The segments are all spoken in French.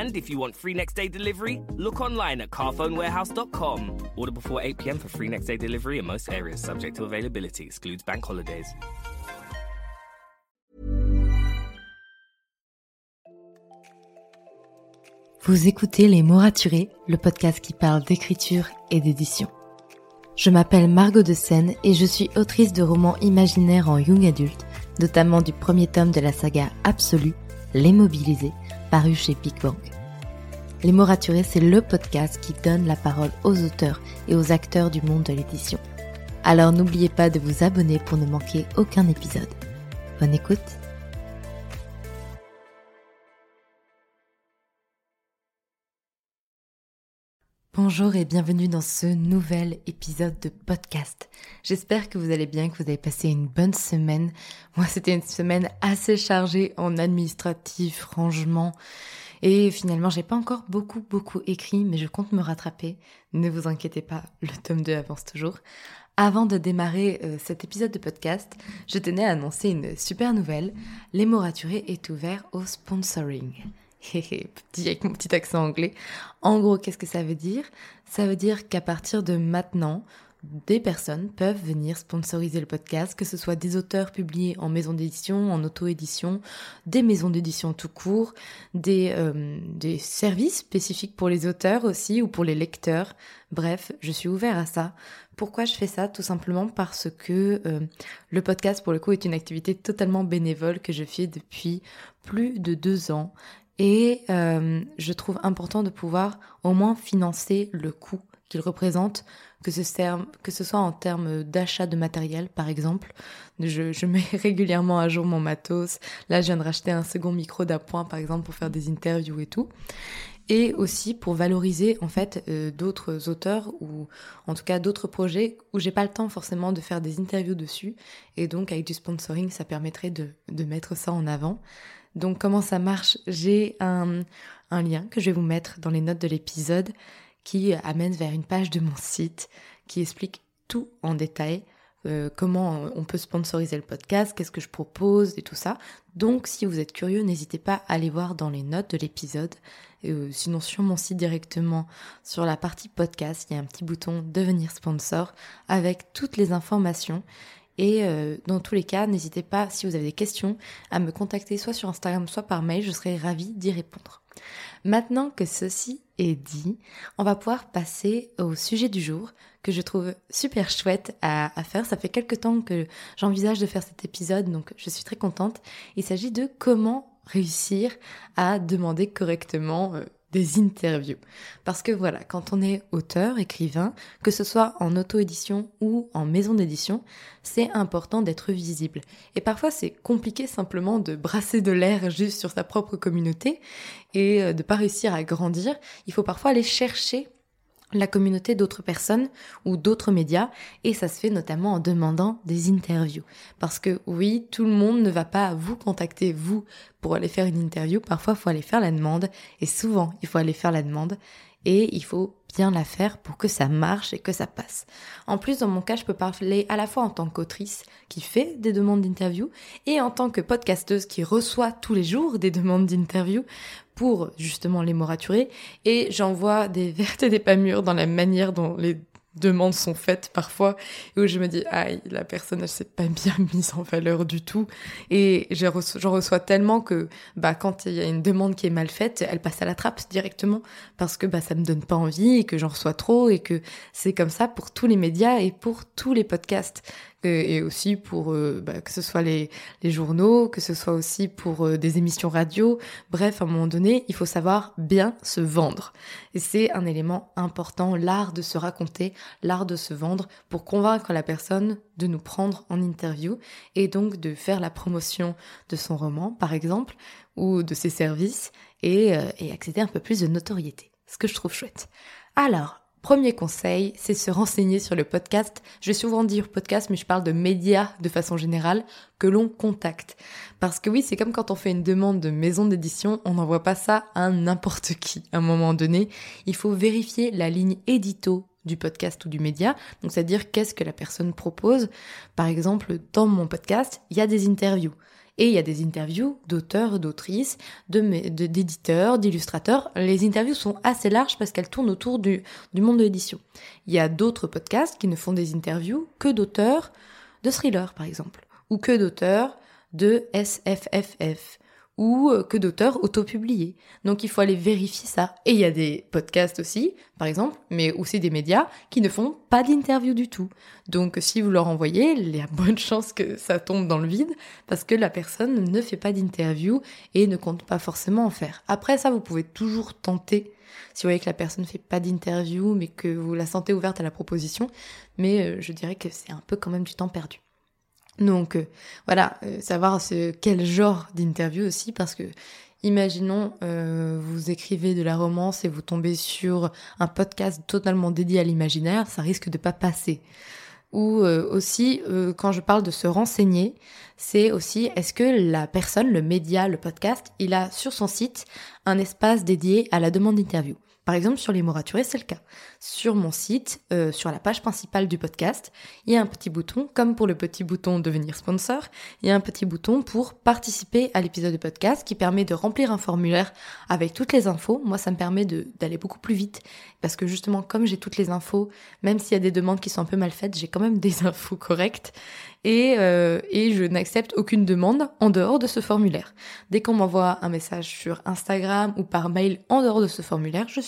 And if you want free next day delivery, look online at carphonewarehouse.com. Order before 8 pm for free next day delivery in most areas, subject to availability, excludes bank holidays. Vous écoutez Les mots raturés, le podcast qui parle d'écriture et d'édition. Je m'appelle Margot de Seine et je suis autrice de romans imaginaires en young adulte, notamment du premier tome de la saga Absolue, Les Mobilisés, paru chez Big Bang. Les mots raturés, c'est le podcast qui donne la parole aux auteurs et aux acteurs du monde de l'édition. Alors n'oubliez pas de vous abonner pour ne manquer aucun épisode. Bonne écoute Bonjour et bienvenue dans ce nouvel épisode de podcast. J'espère que vous allez bien, que vous avez passé une bonne semaine. Moi, c'était une semaine assez chargée en administratif, rangement. Et finalement, j'ai pas encore beaucoup, beaucoup écrit, mais je compte me rattraper. Ne vous inquiétez pas, le tome 2 avance toujours. Avant de démarrer euh, cet épisode de podcast, je tenais à annoncer une super nouvelle. Les est ouvert au sponsoring petit avec mon petit accent anglais. En gros, qu'est-ce que ça veut dire? Ça veut dire qu'à partir de maintenant, des personnes peuvent venir sponsoriser le podcast, que ce soit des auteurs publiés en maison d'édition, en auto-édition, des maisons d'édition tout court, des, euh, des services spécifiques pour les auteurs aussi ou pour les lecteurs. Bref, je suis ouvert à ça. Pourquoi je fais ça? Tout simplement parce que euh, le podcast, pour le coup, est une activité totalement bénévole que je fais depuis plus de deux ans et euh, je trouve important de pouvoir au moins financer le coût qu'il représente, que ce, soit en termes d'achat de matériel par exemple. Je, mets régulièrement à jour mon matos. Là, je viens de racheter un second micro d'appoint par exemple pour faire des interviews et tout. Et aussi pour valoriser en fait euh, d'autres auteurs ou en tout cas d'autres projets où j'ai pas le temps forcément de faire des interviews dessus. Et donc avec du sponsoring, ça permettrait de mettre ça en avant. Donc comment ça marche? J'ai un, lien que je vais vous mettre dans les notes de l'épisode qui amène vers une page de mon site qui explique tout en détail. Euh, comment on peut sponsoriser le podcast, qu'est-ce que je propose et tout ça. Donc si vous êtes curieux, n'hésitez pas à aller voir dans les notes de l'épisode. Euh, sinon sur mon site directement, sur la partie podcast, il y a un petit bouton devenir sponsor avec toutes les informations. Et euh, dans tous les cas, n'hésitez pas, si vous avez des questions, à me contacter soit sur Instagram, soit par mail, je serai ravie d'y répondre. Maintenant que ceci est dit, on va pouvoir passer au sujet du jour que je trouve super chouette à, faire. Ça fait quelques temps que j'envisage de faire cet épisode, donc je suis très contente. Il s'agit de comment réussir à demander correctement euh, des interviews. Parce que voilà, quand on est auteur, écrivain, que ce soit en auto-édition ou en maison d'édition, c'est important d'être visible. Et parfois c'est compliqué simplement de brasser de l'air juste sur sa propre communauté et euh, de pas réussir à grandir. Il faut parfois aller chercher la communauté d'autres personnes ou d'autres médias et ça se fait notamment en demandant des interviews parce que oui tout le monde ne va pas vous contacter vous pour aller faire une interview parfois il faut aller faire la demande et souvent il faut aller faire la demande et il faut bien la faire pour que ça marche et que ça passe. En plus, dans mon cas, je peux parler à la fois en tant qu'autrice qui fait des demandes d'interview et en tant que podcasteuse qui reçoit tous les jours des demandes d'interview pour justement les moraturer. Et j'en vois des vertes et des pas mûres dans la manière dont les demandes sont faites parfois et où je me dis aïe la personne elle s'est pas bien mise en valeur du tout. Et j'en reçois, tellement que bah quand il y a une demande qui est mal faite elle passe à la trappe directement. Parce que bah ça me donne pas envie et que j'en reçois trop et que c'est comme ça pour tous les médias et pour tous les podcasts et aussi pour euh, bah, que ce soit les, journaux, que ce soit aussi pour euh, des émissions radio. Bref, à un moment donné, il faut savoir bien se vendre. Et c'est un élément important, l'art de se raconter, l'art de se vendre pour convaincre la personne de nous prendre en interview et donc de faire la promotion de son roman, par exemple, ou de ses services et, euh, et accéder un peu plus de notoriété. Ce que je trouve chouette. Alors, Premier conseil, c'est se renseigner sur le podcast. Je vais souvent dire podcast, mais je parle de médias de façon générale que l'on contacte. Parce que oui, c'est comme quand on fait une demande de maison d'édition, on n'envoie pas ça à n'importe qui. À un moment donné, il faut vérifier la ligne édito du podcast ou du média. Donc, c'est-à-dire qu'est-ce que la personne propose? Par exemple, dans mon podcast, il y a des interviews. Et il y a des interviews d'auteurs, d'autrices, d'éditeurs, d'illustrateurs. Les interviews sont assez larges parce qu'elles tournent autour du, du monde de l'édition. Il y a d'autres podcasts qui ne font des interviews que d'auteurs de thrillers, par exemple, ou que d'auteurs de SFFF ou euh, que d'auteurs autopubliés. Donc il faut aller vérifier ça. Et il y a des podcasts aussi, par exemple, mais aussi des médias qui ne font pas d'interview du tout. Donc si vous leur envoyez, il y a bonne chance que ça tombe dans le vide parce que la personne ne fait pas d'interview et ne compte pas forcément en faire. Après ça, vous pouvez toujours tenter si vous voyez que la personne ne fait pas d'interview mais que vous la sentez ouverte à la proposition, mais euh, je dirais que c'est un peu quand même du temps perdu. Donc euh, voilà, euh, savoir quel genre d'interview aussi, parce que imaginons euh, vous écrivez de la romance et vous tombez sur un podcast totalement dédié à l'imaginaire, ça risque de pas passer. Ou aussi, quand je parle de se renseigner, c'est aussi est-ce que la personne, le média, le podcast, il a sur son site un espace dédié à la demande d'interview? Par exemple, sur les moraturés, c'est le cas. Sur mon site, euh, sur la page principale du podcast, il y a un petit bouton, comme pour le petit bouton devenir sponsor, il y a un petit bouton pour participer à l'épisode de podcast qui permet de remplir un formulaire avec toutes les infos. Moi, ça me permet d'aller beaucoup plus vite parce que justement, comme j'ai toutes les infos, même s'il y a des demandes qui sont un peu mal faites, j'ai quand même des infos correctes et, euh, et je n'accepte aucune demande en dehors de ce formulaire. Dès qu'on m'envoie un message sur Instagram ou par mail en dehors de ce formulaire, je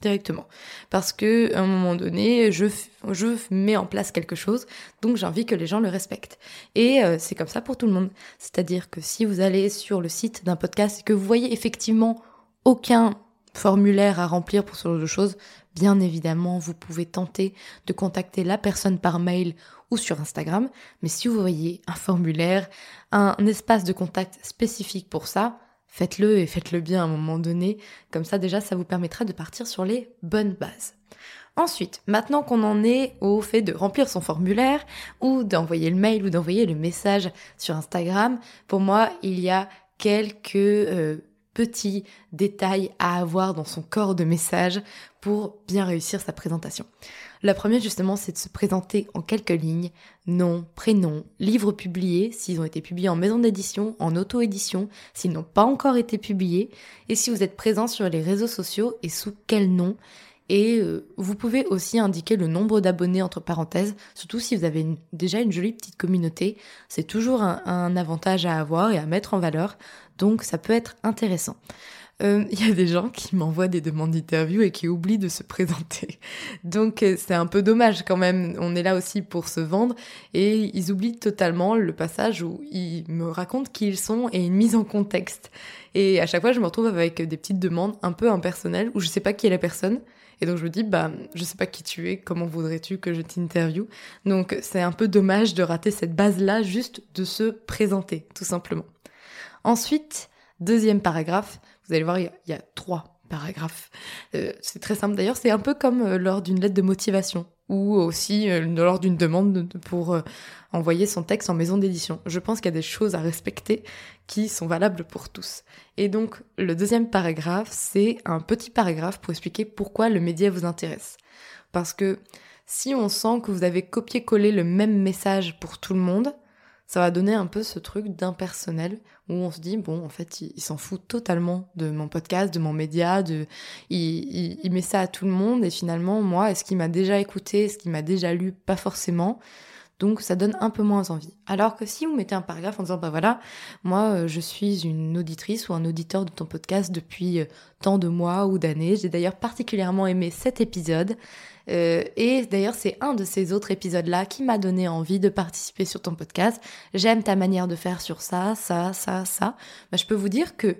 directement. Parce que à un moment donné je je mets en place quelque chose donc j'ai envie que les gens le respectent. Et euh, c'est comme ça pour tout le monde. C'est-à-dire que si vous allez sur le site d'un podcast et que vous voyez effectivement aucun formulaire à remplir pour ce genre de choses bien évidemment vous pouvez tenter de contacter la personne par mail ou sur Instagram. Mais si vous voyez un formulaire, un espace de contact spécifique pour ça, faites-le et faites-le bien à un moment donné. Comme ça, déjà, ça vous permettra de partir sur les bonnes bases. Ensuite, maintenant qu'on en est au fait de remplir son formulaire ou d'envoyer le mail ou d'envoyer le message sur Instagram, pour moi, il y a quelques euh, petits détails à avoir dans son corps de message pour bien réussir sa présentation. La première justement, c'est de se présenter en quelques lignes, nom, prénom, livres publiés, s'ils ont été publiés en maison d'édition, en auto-édition, s'ils n'ont pas encore été publiés, et si vous êtes présent sur les réseaux sociaux et sous quel nom. Et euh, vous pouvez aussi indiquer le nombre d'abonnés entre parenthèses, surtout si vous avez déjà une jolie petite communauté. C'est toujours un avantage à avoir et à mettre en valeur, donc ça peut être intéressant. Euh, il y a des gens qui m'envoient des demandes d'interview et qui oublient de se présenter. Donc euh, c'est un peu dommage quand même. On est là aussi pour se vendre et ils oublient totalement le passage où ils me racontent qui ils sont et une mise en contexte. Et à chaque fois, je me retrouve avec des petites demandes un peu impersonnelles où je sais pas qui est la personne. Et donc je me dis, bah, je sais pas qui tu es, comment voudrais-tu que je t'interviewe? Donc c'est un peu dommage de rater cette base-là juste de se présenter, tout simplement. Ensuite, deuxième paragraphe, vous allez voir, il y a, trois paragraphes. Euh, c'est très simple d'ailleurs, c'est un peu comme euh, lors d'une lettre de motivation ou aussi euh, lors d'une demande pour envoyer son texte en maison d'édition. Je pense qu'il y a des choses à respecter qui sont valables pour tous. Et donc le deuxième paragraphe, c'est un petit paragraphe pour expliquer pourquoi le média vous intéresse. Parce que si on sent que vous avez copié-collé le même message pour tout le monde, ça va donner un peu ce truc d'impersonnel où on se dit bon en fait il, s'en fout totalement de mon podcast, de mon média, de il, il, met ça à tout le monde et finalement moi est-ce qu'il m'a déjà écouté, est-ce qu'il m'a déjà lu, pas forcément. Donc ça donne un peu moins envie. Alors que si vous mettez un paragraphe en disant bah voilà, moi euh, je suis une auditrice ou un auditeur de ton podcast depuis euh, tant de mois ou d'années. J'ai d'ailleurs particulièrement aimé cet épisode. Euh, et d'ailleurs, c'est un de ces autres épisodes-là qui m'a donné envie de participer sur ton podcast. J'aime ta manière de faire sur ça, ça, ça, ça. Bah, je peux vous dire que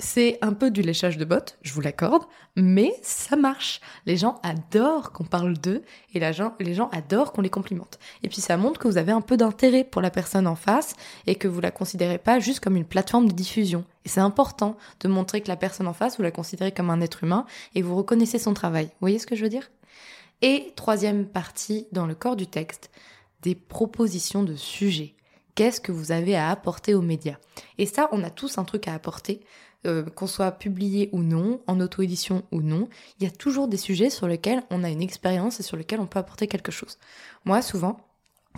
c'est un peu du léchage de bottes, je vous l'accorde, mais ça marche. Les gens adorent qu'on parle d'eux et les gens adorent qu'on les complimente. Et puis ça montre que vous avez un peu d'intérêt pour la personne en face et que vous la considérez pas juste comme une plateforme de diffusion. Et c'est important de montrer que la personne en face, vous la considérez comme un être humain et vous reconnaissez son travail. Vous voyez ce que je veux dire? Et troisième partie dans le corps du texte, des propositions de sujets. Qu'est-ce que vous avez à apporter aux médias? Et ça, on a tous un truc à apporter. Euh, qu'on soit publié ou non, en auto-édition ou non, il y a toujours des sujets sur lesquels on a une expérience et sur lesquels on peut apporter quelque chose. Moi, souvent,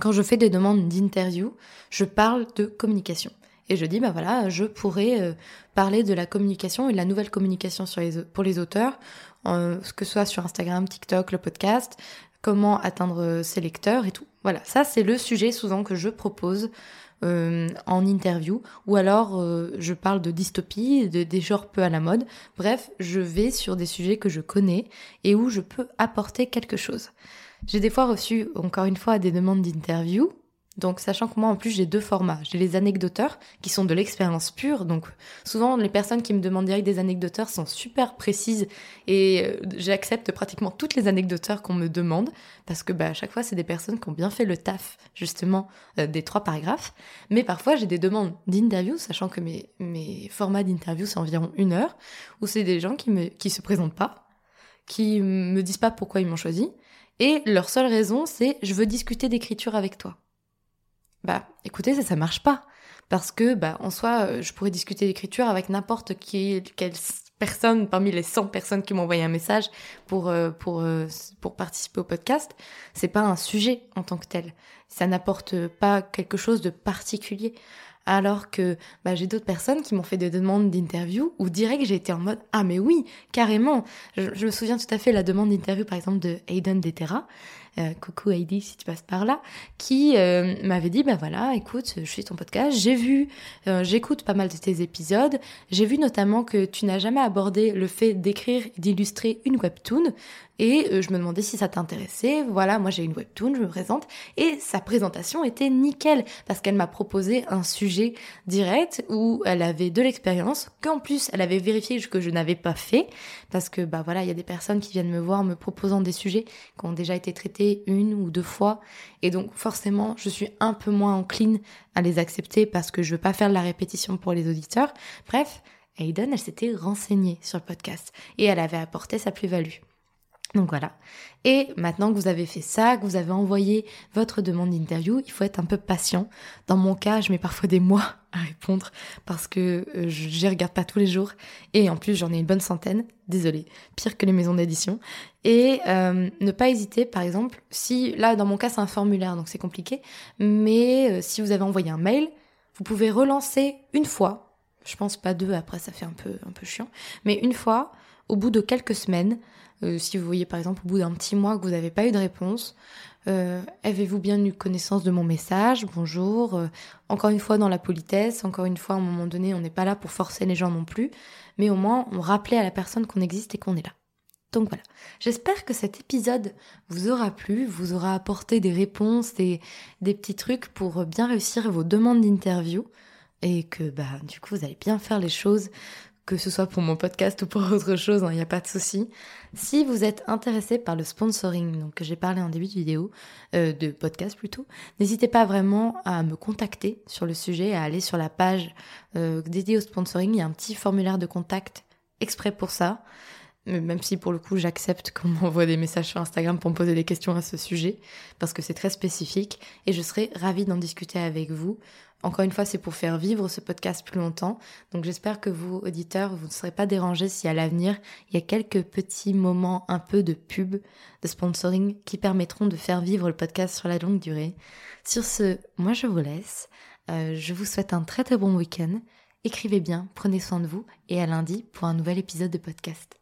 quand je fais des demandes d'interview, je parle de communication. Et je dis, bah voilà, je pourrais euh, parler de la communication et de la nouvelle communication pour les auteurs, que ce soit sur Instagram, TikTok, le podcast, comment atteindre ses lecteurs et tout. Voilà, ça c'est le sujet souvent que je propose euh, en interview, ou alors euh, je parle de dystopie, de, des genres peu à la mode. Bref, je vais sur des sujets que je connais et où je peux apporter quelque chose. J'ai des fois reçu, encore une fois, des demandes d'interview donc, sachant que moi, en plus, j'ai deux formats. J'ai les anecdoteurs, qui sont de l'expérience pure. Donc, souvent, les personnes qui me demandent direct des anecdoteurs sont super précises et euh, j'accepte pratiquement toutes les anecdoteurs qu'on me demande parce que, bah, à chaque fois, c'est des personnes qui ont bien fait le taf, justement, euh, des trois paragraphes. Mais parfois, j'ai des demandes d'interview, sachant que mes, mes formats d'interview, c'est environ une heure, où c'est des gens qui me, qui se présentent pas, qui me disent pas pourquoi ils m'ont choisi. Et leur seule raison, c'est je veux discuter d'écriture avec toi. Bah, écoutez, ça, ça marche pas. Parce que, bah, en soi, euh, je pourrais discuter d'écriture avec n'importe quelle personne parmi les 100 personnes qui m'ont envoyé un message pour, euh, pour, euh, pour participer au podcast. C'est pas un sujet en tant que tel. Ça n'apporte pas quelque chose de particulier. Alors que bah, j'ai d'autres personnes qui m'ont fait des demandes d'interview où direct j'ai été en mode ah mais oui carrément. Je, me souviens tout à fait la demande d'interview par exemple de Aiden Detera euh, coucou Heidi si tu passes par là, qui euh, m'avait dit, bah voilà, écoute, je suis ton podcast, j'ai vu, euh, j'écoute pas mal de tes épisodes, j'ai vu notamment que tu n'as jamais abordé le fait d'écrire et d'illustrer une webtoon, et je me demandais si ça t'intéressait. Voilà, moi j'ai une webtoon, je me présente. Et sa présentation était nickel parce qu'elle m'a proposé un sujet direct où elle avait de l'expérience, qu'en plus elle avait vérifié que je n'avais pas fait. Parce que bah voilà, il y a des personnes qui viennent me voir me proposant des sujets qui ont déjà été traités une ou deux fois. Et donc forcément, je suis un peu moins encline à les accepter parce que je veux pas faire de la répétition pour les auditeurs. Bref, Aiden, elle s'était renseignée sur le podcast et elle avait apporté sa plus-value. Donc voilà. Et maintenant que vous avez fait ça, que vous avez envoyé votre demande d'interview, il faut être un peu patient. Dans mon cas, je mets parfois des mois à répondre parce que euh, je ne regarde pas tous les jours. Et en plus, j'en ai une bonne centaine. Désolée, pire que les maisons d'édition. Et euh, ne pas hésiter, par exemple, si là, dans mon cas, c'est un formulaire, donc c'est compliqué. Mais euh, si vous avez envoyé un mail, vous pouvez relancer une fois. Je pense pas deux, après ça fait un peu, un peu chiant. Mais une fois, au bout de quelques semaines, euh, si vous voyez par exemple au bout d'un petit mois que vous n'avez pas eu de réponse, euh, avez-vous bien eu connaissance de mon message? Bonjour. Euh, encore une fois dans la politesse, encore une fois à un moment donné, on n'est pas là pour forcer les gens non plus, mais au moins on rappelait à la personne qu'on existe et qu'on est là. Donc voilà, j'espère que cet épisode vous aura plu, vous aura apporté des réponses, des, des petits trucs pour bien réussir vos demandes d'interview et que bah du coup vous allez bien faire les choses que ce soit pour mon podcast ou pour autre chose, il hein, n'y a pas de souci. Si vous êtes intéressé par le sponsoring, donc que j'ai parlé en début de vidéo, euh, de podcast plutôt, n'hésitez pas vraiment à me contacter sur le sujet, à aller sur la page euh, dédiée au sponsoring. Il y a un petit formulaire de contact exprès pour ça. Même si pour le coup j'accepte qu'on m'envoie des messages sur Instagram pour me poser des questions à ce sujet, parce que c'est très spécifique, et je serai ravie d'en discuter avec vous. Encore une fois, c'est pour faire vivre ce podcast plus longtemps, donc j'espère que vous, auditeurs, vous ne serez pas dérangés si à l'avenir, il y a quelques petits moments un peu de pub, de sponsoring, qui permettront de faire vivre le podcast sur la longue durée. Sur ce, moi je vous laisse, euh, je vous souhaite un très très bon week-end, écrivez bien, prenez soin de vous, et à lundi pour un nouvel épisode de podcast.